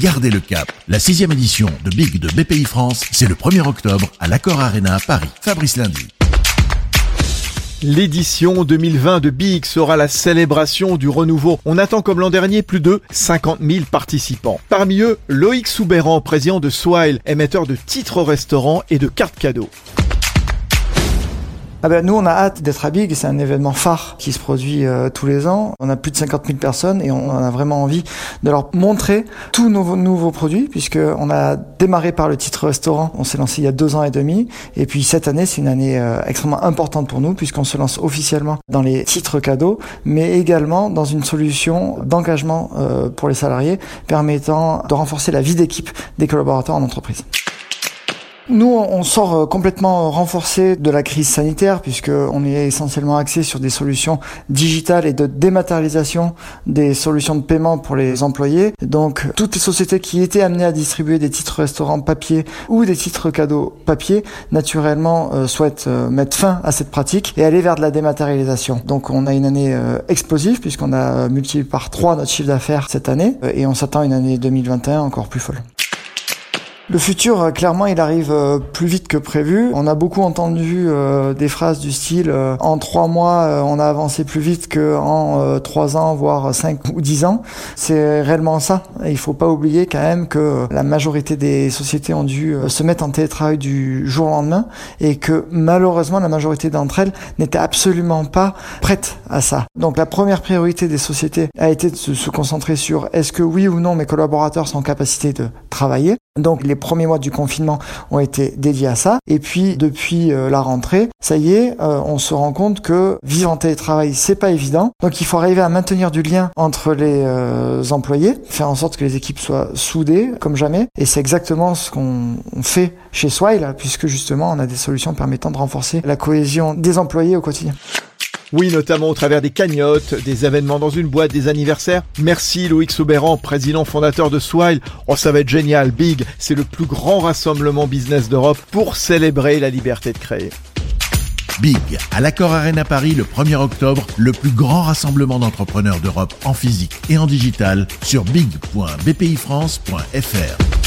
Gardez le cap. La sixième édition de Big de BPI France, c'est le 1er octobre à l'Accor Arena Paris. Fabrice Lundi. L'édition 2020 de Big sera la célébration du renouveau. On attend comme l'an dernier plus de 50 000 participants. Parmi eux, Loïc Soubéran, président de Swile, émetteur de titres restaurants et de cartes cadeaux. Ah ben, nous, on a hâte d'être à Big. C'est un événement phare qui se produit euh, tous les ans. On a plus de 50 000 personnes et on a vraiment envie de leur montrer tous nos nouveaux produits puisque on a démarré par le titre restaurant. On s'est lancé il y a deux ans et demi. Et puis cette année, c'est une année euh, extrêmement importante pour nous puisqu'on se lance officiellement dans les titres cadeaux, mais également dans une solution d'engagement euh, pour les salariés permettant de renforcer la vie d'équipe des collaborateurs en entreprise. Nous, on sort euh, complètement renforcé de la crise sanitaire puisque on est essentiellement axé sur des solutions digitales et de dématérialisation des solutions de paiement pour les employés. Donc, toutes les sociétés qui étaient amenées à distribuer des titres restaurants papier ou des titres cadeaux papier, naturellement, euh, souhaitent euh, mettre fin à cette pratique et aller vers de la dématérialisation. Donc, on a une année explosive puisqu'on a multiplié par trois notre chiffre d'affaires cette année et on s'attend à une année 2021 encore plus folle. Le futur, euh, clairement, il arrive euh, plus vite que prévu. On a beaucoup entendu euh, des phrases du style en trois mois, on a avancé plus vite qu'en trois ans, voire cinq ou dix ans. C'est réellement ça. il faut pas oublier quand même que la majorité des sociétés ont dû se mettre en télétravail du jour au lendemain et que malheureusement, la majorité d'entre elles n'étaient absolument pas prêtes à ça. Donc la première priorité des sociétés a été de se concentrer sur est-ce que oui ou non mes collaborateurs sont en capacité de travailler. Donc les premiers mois du confinement ont été dédiés à ça. Et puis depuis euh, la rentrée, ça y est, euh, on se rend compte que vivre en télétravail, c'est pas évident. Donc il faut arriver à maintenir du lien entre les euh, employés, faire en sorte que les équipes soient soudées comme jamais. Et c'est exactement ce qu'on fait chez Swile, puisque justement on a des solutions permettant de renforcer la cohésion des employés au quotidien. Oui, notamment au travers des cagnottes, des événements dans une boîte, des anniversaires. Merci Loïc Soubéran, président fondateur de Swile. Oh, ça va être génial, big. C'est le plus grand rassemblement business d'Europe pour célébrer la liberté de créer. Big, à l'Accord Arena Paris le 1er octobre, le plus grand rassemblement d'entrepreneurs d'Europe en physique et en digital sur big.bpifrance.fr.